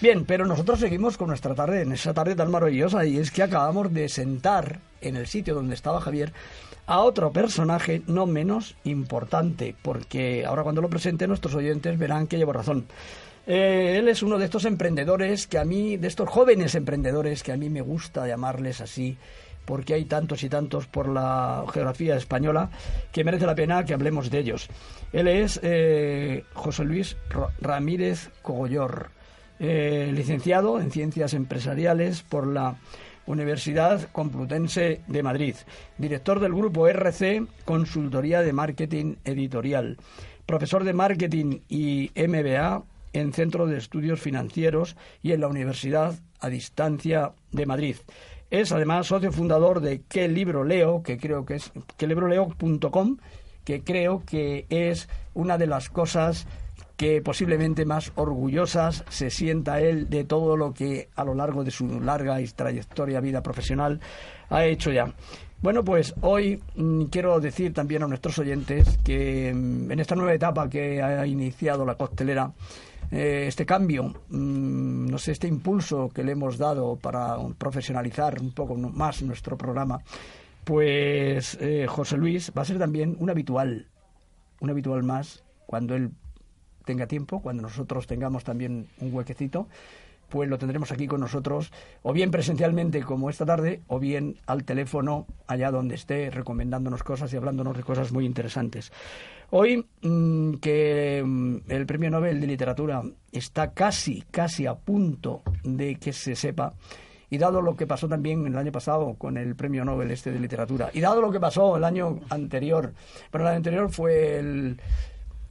Bien, pero nosotros seguimos con nuestra tarde, en esa tarde tan maravillosa, y es que acabamos de sentar en el sitio donde estaba Javier a otro personaje no menos importante, porque ahora cuando lo presente nuestros oyentes verán que llevo razón. Eh, él es uno de estos emprendedores que a mí, de estos jóvenes emprendedores que a mí me gusta llamarles así, porque hay tantos y tantos por la geografía española que merece la pena que hablemos de ellos. Él es eh, José Luis Ramírez Cogollor, eh, licenciado en Ciencias Empresariales por la Universidad Complutense de Madrid, director del grupo RC Consultoría de Marketing Editorial, profesor de Marketing y MBA en Centro de Estudios Financieros y en la Universidad a Distancia de Madrid. Es además socio fundador de Qué Libro Leo, que creo que es quelibroleo.com, que creo que es una de las cosas que posiblemente más orgullosas se sienta él de todo lo que a lo largo de su larga y trayectoria vida profesional ha hecho ya. Bueno, pues hoy mm, quiero decir también a nuestros oyentes que mm, en esta nueva etapa que ha iniciado la costelera, eh, este cambio, mm, no sé, este impulso que le hemos dado para profesionalizar un poco más nuestro programa, pues eh, José Luis va a ser también un habitual, un habitual más cuando él tenga tiempo, cuando nosotros tengamos también un huequecito, pues lo tendremos aquí con nosotros, o bien presencialmente como esta tarde, o bien al teléfono allá donde esté, recomendándonos cosas y hablándonos de cosas muy interesantes. Hoy mm, que mm, el Premio Nobel de Literatura está casi, casi a punto de que se sepa, y dado lo que pasó también el año pasado con el Premio Nobel este de Literatura, y dado lo que pasó el año anterior, pero el año anterior fue el,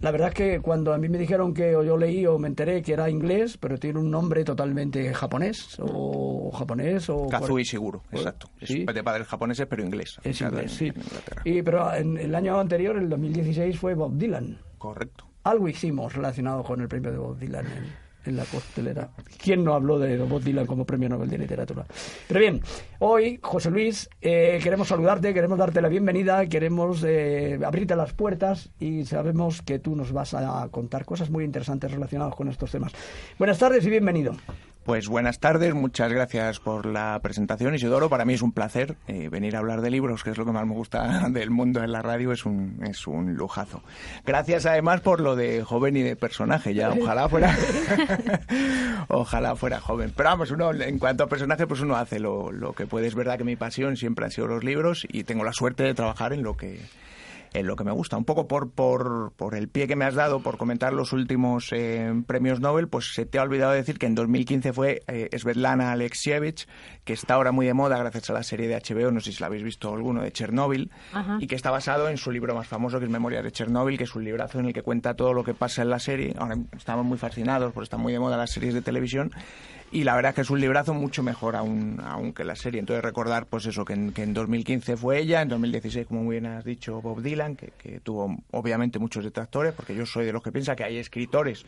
la verdad es que cuando a mí me dijeron que o yo leí o me enteré que era inglés, pero tiene un nombre totalmente japonés o japonés o Kazui seguro, exacto. ¿Sí? Es de padres japoneses pero inglés. Es inglés, sí. y pero en el año anterior, el 2016 fue Bob Dylan. Correcto. Algo hicimos relacionado con el premio de Bob Dylan en la costelera. ¿Quién no habló de Bob Dylan como premio Nobel de Literatura? Pero bien, hoy, José Luis, eh, queremos saludarte, queremos darte la bienvenida, queremos eh, abrirte las puertas y sabemos que tú nos vas a contar cosas muy interesantes relacionadas con estos temas. Buenas tardes y bienvenido. Pues buenas tardes, muchas gracias por la presentación, Isidoro. Para mí es un placer eh, venir a hablar de libros, que es lo que más me gusta del mundo en la radio, es un, es un lujazo. Gracias además por lo de joven y de personaje, ya ojalá fuera, ojalá fuera joven. Pero vamos, uno en cuanto a personaje, pues uno hace lo, lo que puede. Es verdad que mi pasión siempre han sido los libros y tengo la suerte de trabajar en lo que en lo que me gusta. Un poco por, por, por el pie que me has dado, por comentar los últimos eh, premios Nobel, pues se te ha olvidado decir que en 2015 fue eh, Svetlana Alexievich, que está ahora muy de moda gracias a la serie de HBO, no sé si la habéis visto alguno, de Chernobyl, y que está basado en su libro más famoso, que es Memorias de Chernobyl, que es un librazo en el que cuenta todo lo que pasa en la serie. Ahora estamos muy fascinados porque están muy de moda las series de televisión y la verdad es que es un librazo mucho mejor aún, aún que la serie. Entonces recordar pues eso, que en, que en 2015 fue ella, en 2016, como muy bien has dicho, Bob Dylan, que, tuvo obviamente muchos detractores, porque yo soy de los que piensa que hay escritores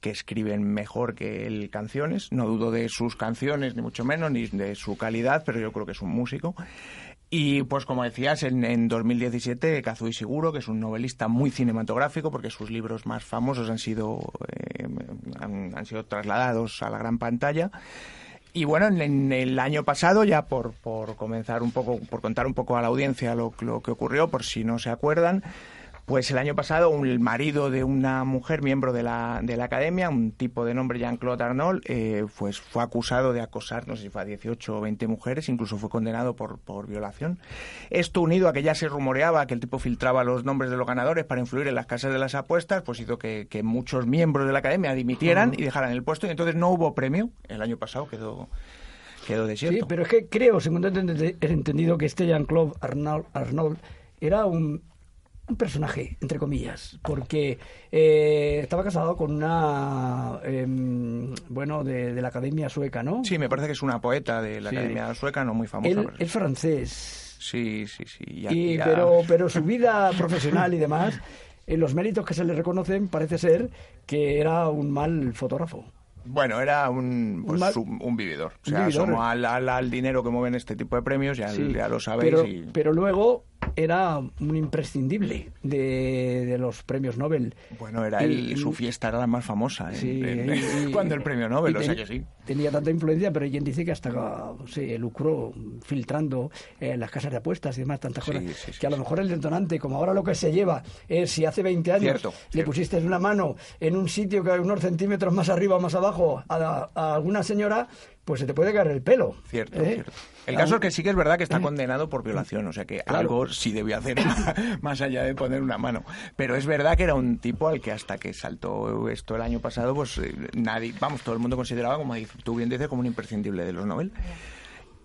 que escriben mejor que él canciones. No dudo de sus canciones, ni mucho menos, ni de su calidad, pero yo creo que es un músico. Y pues como decías, en, en 2017 Kazuo Siguro, que es un novelista muy cinematográfico, porque sus libros más famosos han sido, eh, han, sido trasladados a la gran pantalla. Y bueno, en, en el año pasado, ya por, por, comenzar un poco, por contar un poco a la audiencia lo, lo que ocurrió, por si no se acuerdan, pues el año pasado, un, el marido de una mujer, miembro de la, de la academia, un tipo de nombre Jean-Claude Arnold, eh, pues fue acusado de acosar, no sé si fue a 18 o 20 mujeres, incluso fue condenado por, por violación. Esto unido a que ya se rumoreaba que el tipo filtraba los nombres de los ganadores para influir en las casas de las apuestas, pues hizo que, que muchos miembros de la academia dimitieran y dejaran el puesto, y entonces no hubo premio. El año pasado quedó quedó desierto. Sí, pero es que creo, según he entendido, que este Jean-Claude Arnold, Arnold era un un personaje, entre comillas, porque eh, estaba casado con una, eh, bueno, de, de, la Academia Sueca, ¿no? Sí, me parece que es una poeta de la sí. Academia Sueca, no muy famosa. Él es francés. Sí, sí, sí. Ya, y, ya... Pero, pero su vida profesional y demás, en los méritos que se le reconocen, parece ser que era un mal fotógrafo. Bueno, era un, pues, un, un, vividor. O sea, vividor. Al, al, al, dinero que mueven este tipo de premios, ya, sí, ya lo sabéis. Pero, y... pero luego era un imprescindible de, de los premios Nobel. Bueno, era Y- el, su fiesta era la más famosa en- Sí, en- y- cuando el premio Nobel, o sea que sí. Tenía tanta influencia, pero quien dice que hasta se lucró filtrando eh, las casas de apuestas y demás, tantas Sí, cosas. sí, sí, que a lo mejor el detonante, como ahora lo que se lleva es si hace 20 años Cierto, le cierto. pusiste una mano en un sitio que hay unos centímetros más arriba o más abajo a, a alguna señora, pues se te puede caer el pelo. Cierto, ¿eh? cierto. El caso es que sí que es verdad que está condenado por violación, o sea que Claro. algo sí debió hacer más allá de poner una mano. Pero es verdad que era un tipo al que hasta que saltó esto el año pasado, pues eh, nadie, vamos, todo el mundo consideraba, como tú bien dices, como un imprescindible de los Nobel.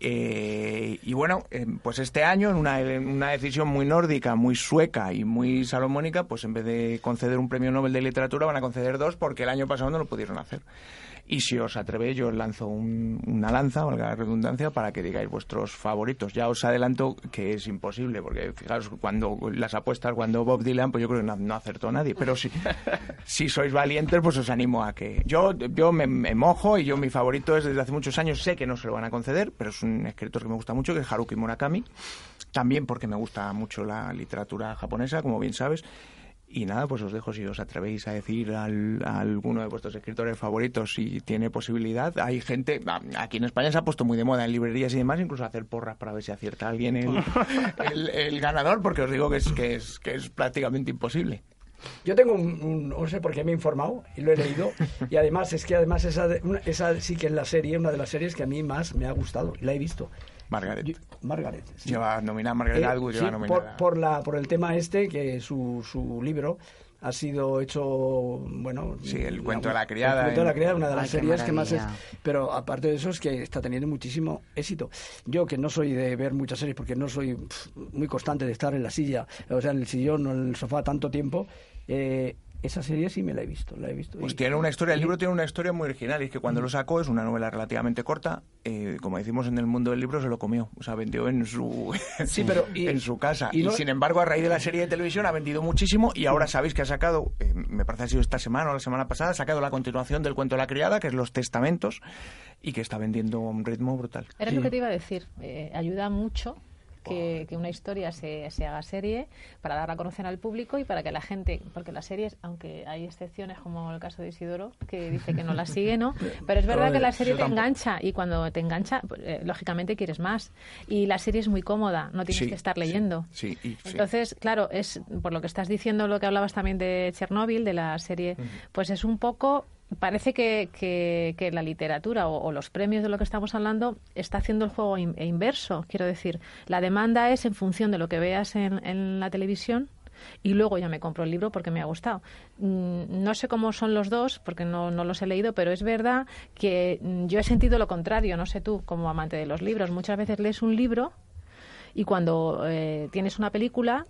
Eh, y bueno, eh, pues este año, en una, en una decisión muy nórdica, muy sueca y muy salomónica, pues en vez de conceder un premio Nobel de literatura, van a conceder dos porque el año pasado no lo pudieron hacer. Y si os atrevéis, yo os lanzo un- una lanza, valga la redundancia, para que digáis vuestros favoritos. Ya os adelanto que es imposible, porque fijaros, cuando las apuestas, cuando Bob Dylan, pues yo creo que no, no acertó nadie. Pero si, si sois valientes, pues os animo a que... Yo, yo me, me mojo y yo mi favorito es desde hace muchos años, sé que no se lo van a conceder, pero es un escritor que me gusta mucho, que es Haruki Murakami. También porque me gusta mucho la literatura japonesa, como bien sabes. Y nada, pues os dejo si os atrevéis a decir al- a alguno de vuestros escritores favoritos si tiene posibilidad. Hay gente, aquí en España se ha puesto muy de moda en librerías y demás, incluso hacer porras para ver si acierta alguien el, el- el ganador, porque os digo que es, que es, que es prácticamente imposible. Yo tengo un, un- no sé por qué me he informado y lo he leído y además es que además esa, de- una- esa sí que es la serie, una de las series que a mí más me ha gustado y la he visto. Margaret. Margaret. sí. Lleva nominada Margaret Eh, Atwood, sí, lleva por, nominada. por la, por el tema este, que su, su libro ha sido hecho, bueno... Sí, el cuento de la criada, El cuento de la criada, una de las Ay, series que más es... Pero aparte de eso es que está teniendo muchísimo éxito. Yo, que no soy de ver muchas series, porque no soy muy constante de estar en la silla, o sea, en el sillón o en el sofá tanto tiempo, eh, esa serie sí me la he visto, la he visto. Pues Y- tiene una historia, el y- libro tiene una historia muy original y es que cuando lo sacó es una novela relativamente corta, eh, como decimos en el mundo del libro se lo comió, o sea, vendió en su, en Sí, su- pero y- en su casa. y Y, no- sin embargo, a raíz de la serie de televisión ha vendido muchísimo y ahora sabéis que ha sacado, eh, me parece que ha sido esta semana o la semana pasada, ha sacado la continuación del cuento de la criada, que es Los Testamentos, y que está vendiendo a un ritmo brutal. Era Sí. lo que te iba a decir. eh, ayuda mucho que, que una historia se, se haga serie para dar a conocer al público y para que la gente, porque las series, aunque hay excepciones como el caso de Isidoro, que dice que no la sigue, ¿no? Pero es verdad que la serie te engancha y cuando te engancha, pues, eh, lógicamente quieres más. Y la serie es muy cómoda, no tienes Sí, que estar leyendo. Sí, y- sí. Entonces, claro, es por lo que estás diciendo, lo que hablabas también de Chernóbil, de la serie, pues es un poco. Parece que, que- la literatura o, los premios de lo que estamos hablando está haciendo el juego e inverso. Quiero decir, la demanda es en función de lo que veas en, en la televisión y luego ya me compro el libro porque me ha gustado. Mm, No sé cómo son los dos porque no, no los he leído, pero es verdad que mm, yo he sentido lo contrario, no sé tú, como amante de los libros. Muchas veces lees un libro y cuando eh, tienes una película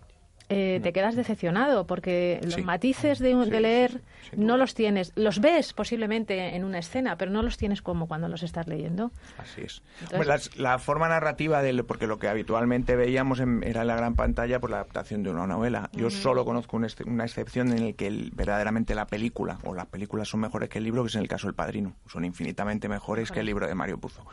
eh, te quedas decepcionado porque los Sí. matices de, Sí, leer sí, no los tienes. Los ves posiblemente en una escena, pero no los tienes como cuando los estás leyendo. Así es. Entonces- Hombre, las- la forma narrativa, del, porque lo que habitualmente veíamos en- era en la gran pantalla, pues la adaptación de una novela. Yo solo conozco un ex- una excepción en el que el- verdaderamente la película, o las películas son mejores que el libro, que es en el caso del Padrino. Son infinitamente mejores que el libro de Mario Puzo.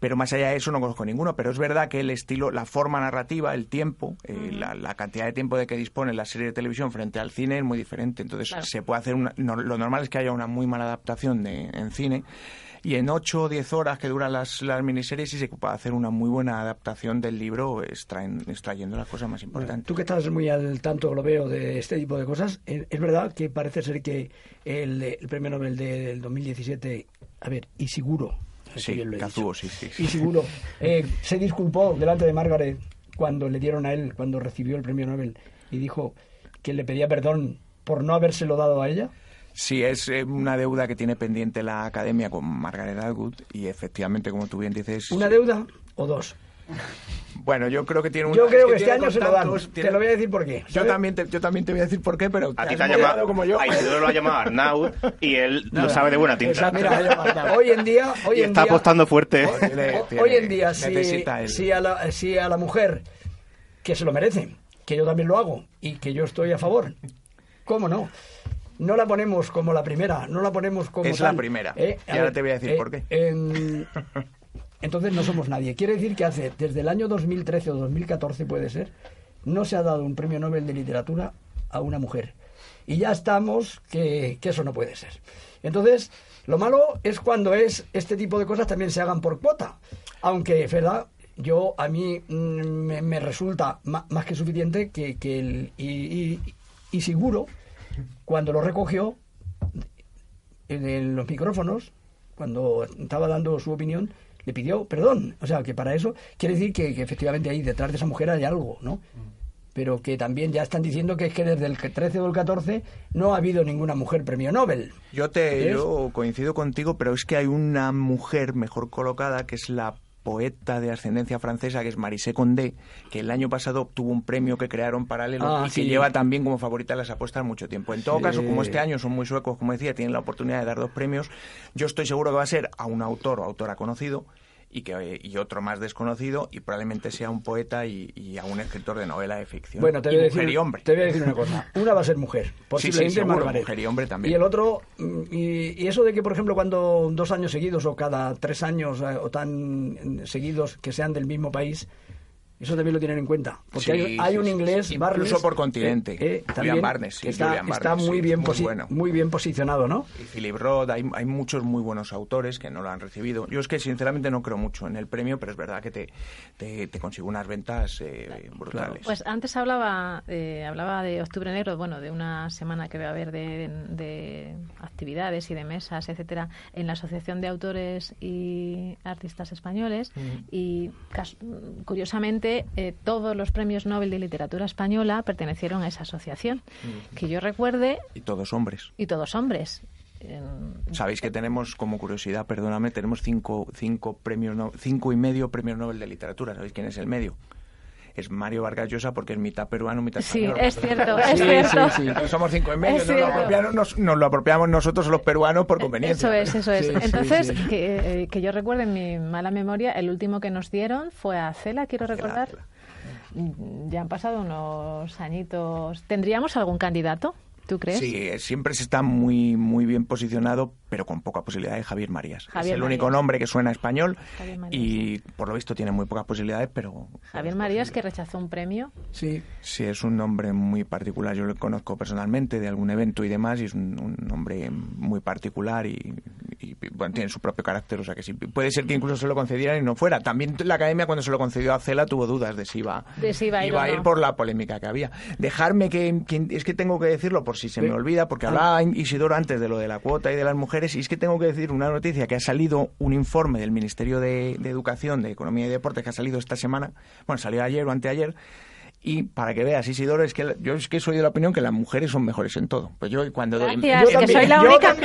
Pero más allá de eso no conozco ninguno, pero es verdad que el estilo, la forma narrativa, el tiempo, eh, la, la cantidad de tiempo de que dispone la serie de televisión frente al cine es muy diferente. Entonces Claro. se puede hacer una, no- lo normal es que haya una muy mala adaptación de, en cine y en 8 o 10 horas que duran las, las miniseries sí se puede hacer una muy buena adaptación del libro extraen- extrayendo las cosas más importantes. Tú que estás muy al tanto, lo veo, de este tipo de cosas, eh, es verdad que parece ser que el, el premio Nobel de- del 2017, a ver, y seguro, Sí, Kazuo, sí, sí, sí. y seguro, eh, se disculpó delante de Margaret cuando le dieron a él, cuando recibió el premio Nobel, y dijo que le pedía perdón por no habérselo dado a ella. Sí, es eh, una deuda que tiene pendiente la academia con Margaret Atwood y efectivamente, como tú bien dices... ¿Una deuda o dos? Bueno, yo creo que tiene un... Yo es creo que este tiene año se lo dan. contactos, Te lo voy a decir por qué. Yo también, te, yo también te voy a decir por qué, pero A ti te ha llamado, como yo. a Isidoro lo ha llamado Arnaud y él lo sabe de buena tinta. Exacto. Mira, hoy en día, hoy y en está día, apostando fuerte. Tiene- tiene- Hoy en día, si, si, a la, si a la mujer, que se lo merece, que yo también lo hago y que yo estoy a favor, ¿cómo no? No la ponemos como la primera, no la ponemos como Es tal, la primera. ¿eh? Y ahora te voy a decir por qué. en- entonces no somos nadie. Quiere decir que hace, desde el año 2013 o 2014 puede ser, no se ha dado un premio Nobel de literatura a una mujer. Y ya estamos que, eso no puede ser. Entonces, lo malo es cuando es este tipo de cosas también se hagan por cuota. Aunque, verdad, yo a mí mm, me, resulta más que suficiente que, que el y, y- seguro cuando lo recogió en los micrófonos cuando estaba dando su opinión le pidió perdón. O sea que para eso quiere decir que, que efectivamente ahí detrás de esa mujer hay algo no pero que también ya están diciendo que es que desde el 13 o el 14 no ha habido ninguna mujer premio Nobel. Yo te yo coincido contigo, pero es que hay una mujer mejor colocada que es la poeta de ascendencia francesa que es Marisé Condé, que el año pasado obtuvo un premio que crearon paralelo Ah, y que lleva también como favorita las apuestas mucho tiempo. En todo Sí. caso, como este año son muy suecos, como decía, tienen la oportunidad de dar dos premios, yo estoy seguro que va a ser a un autor o autora conocido y que y otro más desconocido y probablemente sea un poeta y, y a un escritor de novela de ficción. Bueno, te y voy, a mujer decir, y hombre. te voy a decir una cosa. Una va a ser mujer, posiblemente seguro, Margaret. mujer y hombre también. Y el otro, mm, y, y eso de que, por ejemplo, cuando dos años seguidos o cada tres años eh, o tan eh, seguidos que sean del mismo país, eso también lo tienen en cuenta. Porque Sí, hay, hay sí, un inglés, sí. Barnes, Incluso por continente. eh, Julian también, Barnes, sí, que está, Julian está Barnes, muy, sí, bien muy posi- bueno. muy bien posicionado, ¿no? y Philip Roth, hay, hay muchos muy buenos autores que no lo han recibido. Yo es que sinceramente no creo mucho en el premio, pero es verdad que te, te, te consigo unas ventas eh, brutales. Pues antes hablaba, eh, hablaba de Octubre Negro, bueno, de una semana que va a haber de, de actividades y de mesas, etcétera, en la Asociación de Autores y Artistas Españoles. Y cas- eh, todos los premios Nobel de Literatura Española pertenecieron a esa asociación. Que yo recuerde, Y todos hombres. y todos hombres. Sabéis que tenemos, como curiosidad, perdóname, tenemos cinco, cinco premios, no- cinco y medio premios Nobel de literatura. ¿Sabéis quién es el medio? Es Mario Vargas Llosa porque es mitad peruano, mitad Sí, español. es cierto, es Sí, cierto. sí, sí. No somos cinco y medio, nos lo, apropiamos, nos, nos lo apropiamos nosotros los peruanos por conveniencia. Eso es, eso es. Sí, sí, Entonces, sí. Que, eh, que yo recuerde en mi mala memoria, el último que nos dieron fue a Cela, quiero recordar. Cela. Mm, Ya han pasado unos añitos. ¿Tendríamos algún candidato? ¿Tú crees? Sí, eh, siempre se está muy muy bien posicionado, pero con poca posibilidad de Javier Marías. Javier es el único nombre que suena español y por lo visto tiene muy pocas posibilidades, pero... Javier Marías, que rechazó un premio. Sí. Sí, es un nombre muy particular. Yo lo conozco personalmente de algún evento y demás, y es un, un nombre muy particular y, y, bueno, tiene su propio carácter. O sea que sí, puede ser que incluso se lo concedieran y no fuera. También la academia, cuando se lo concedió a Cela, tuvo dudas de si iba, De si iba a ir no. por la polémica que había. Dejarme que, que- Es que tengo que decirlo por si se me olvida, porque hablaba Isidoro antes de lo de la cuota y de las mujeres, y es que tengo que decir una noticia que ha salido un informe del Ministerio de, de Educación, de Economía y Deportes, que ha salido esta semana, bueno, salió ayer o anteayer, y para que veas, Isidoro, es que yo es que soy de la opinión que las mujeres son mejores en todo. Pues yo cuando doy- Gracias, Yo que también, soy la única,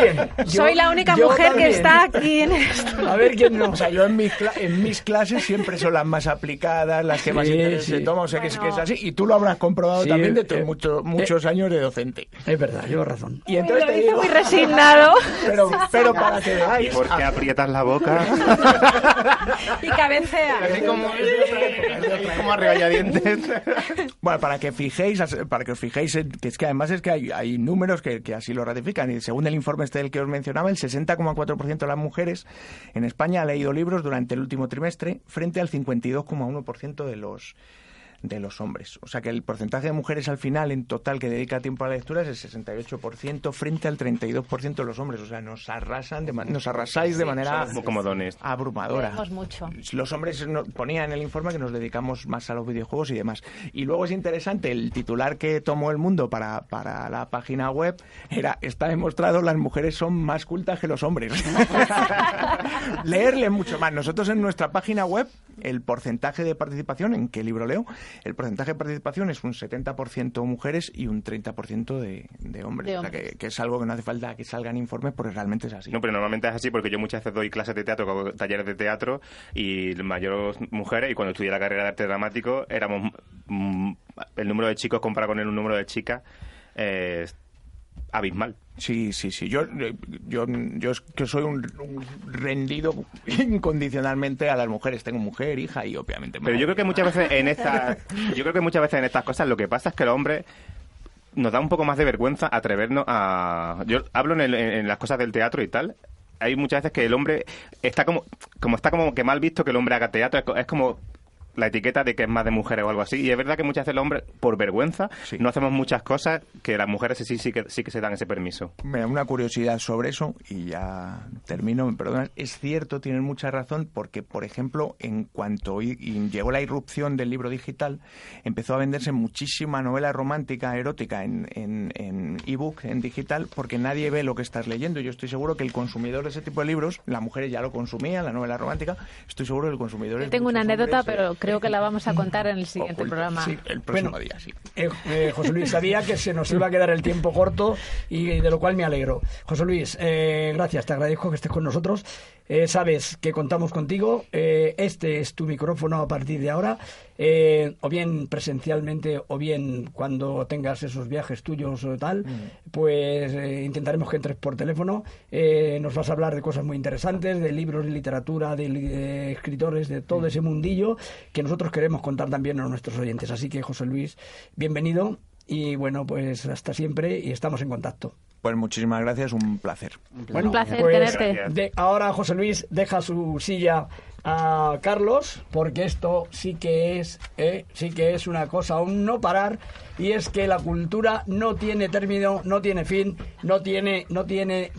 yo- soy la única yo mujer que está aquí en esto. A ver quién no. O sea, yo en mis, cla- en mis clases siempre son las más aplicadas, las que más Sí, interés se sí. toman, o sea que, es, que es Bueno. así. Y tú lo habrás comprobado Sí, también de tus eh, muchos, muchos años de docente. Es verdad, llevo razón. Y entonces lo te digo, muy resignado pero, pero para que ¿Y veáis, por qué aprietas la boca? y cabecea. Así como, como a regañadientes. Bueno, para que fijéis, para que os fijéis, en- que es que además es que hay, números que, que así lo ratifican. Y según el informe este del que os mencionaba, el 60,4% de las mujeres en España ha leído libros durante el último trimestre, frente al 52,1% de los de los hombres. O sea que el porcentaje de mujeres al final en total que dedica tiempo a la lectura es el 68% frente al 32% de los hombres. O sea, nos arrasan, de nos arrasáis de manera abrumadora. Mucho. Los hombres no- ponían en el informe que nos dedicamos más a los videojuegos y demás. Y luego es interesante, el titular que tomó el mundo para, para la página web era, está demostrado, las mujeres son más cultas que los hombres. Leerle mucho más. Nosotros en nuestra página web, el porcentaje de participación, ¿en qué libro leo? El porcentaje de participación es un 70% mujeres y un 30% de, de hombres. De O sea, que, que es algo que no hace falta que salgan informes porque realmente es así. No, pero normalmente es así porque yo muchas veces doy clases de teatro, hago talleres de teatro y la mayor mujeres y cuando estudié la carrera de arte dramático éramos mm, el número de chicos comparado con el número de chicas eh, abismal. Sí, sí, sí. Yo, yo, yo es que soy un, un rendido incondicionalmente a las mujeres. Tengo mujer, hija y obviamente. Pero yo creo que muchas veces en estas, yo creo que muchas veces en estas cosas lo que pasa es que los hombres nos da un poco más de vergüenza atrevernos a. Yo hablo en, el- en las cosas del teatro y tal. Hay muchas veces que el hombre está como, como está como que mal visto que el hombre haga teatro. Es como la etiqueta de que es más de mujeres o algo así. Y es verdad que muchas veces los hombres, por vergüenza, Sí. no hacemos muchas cosas que las mujeres sí, sí, que, sí que se dan ese permiso. Mira, una curiosidad sobre eso, y ya termino, me perdonas. Es cierto, tienen mucha razón, porque, por ejemplo, en cuanto llegó la irrupción del libro digital, empezó a venderse muchísima novela romántica, erótica en, en, en ebook, en digital, porque nadie ve lo que estás leyendo. Yo estoy seguro que el consumidor de ese tipo de libros, las mujeres ya lo consumían, la novela romántica, estoy seguro que el consumidor Yo es tengo una anécdota, hombres, pero eh, creo que la vamos a contar en el siguiente oculto. programa. Sí, el próximo Bueno, día, sí. Eh, eh, José Luis, sabía que se nos iba a quedar el tiempo corto y de lo cual me alegro. José Luis, eh, gracias, te agradezco que estés con nosotros. Eh, sabes que contamos contigo. Eh, este es tu micrófono a partir de ahora, eh, o bien presencialmente o bien cuando tengas esos viajes tuyos o tal, pues eh, intentaremos que entres por teléfono. Eh, nos vas a hablar de cosas muy interesantes, de libros, de literatura, de, escritores, de todo ese mundillo que nosotros queremos contar también a nuestros oyentes. Así que, José Luis, bienvenido y bueno, pues hasta siempre y estamos en contacto. Pues muchísimas gracias, un placer. Un placer pues, tenerte. De- ahora José Luis deja su silla a Carlos porque esto sí que es eh, sí que es una cosa aún no parar y es que la cultura no tiene término, no tiene fin, no tiene no tiene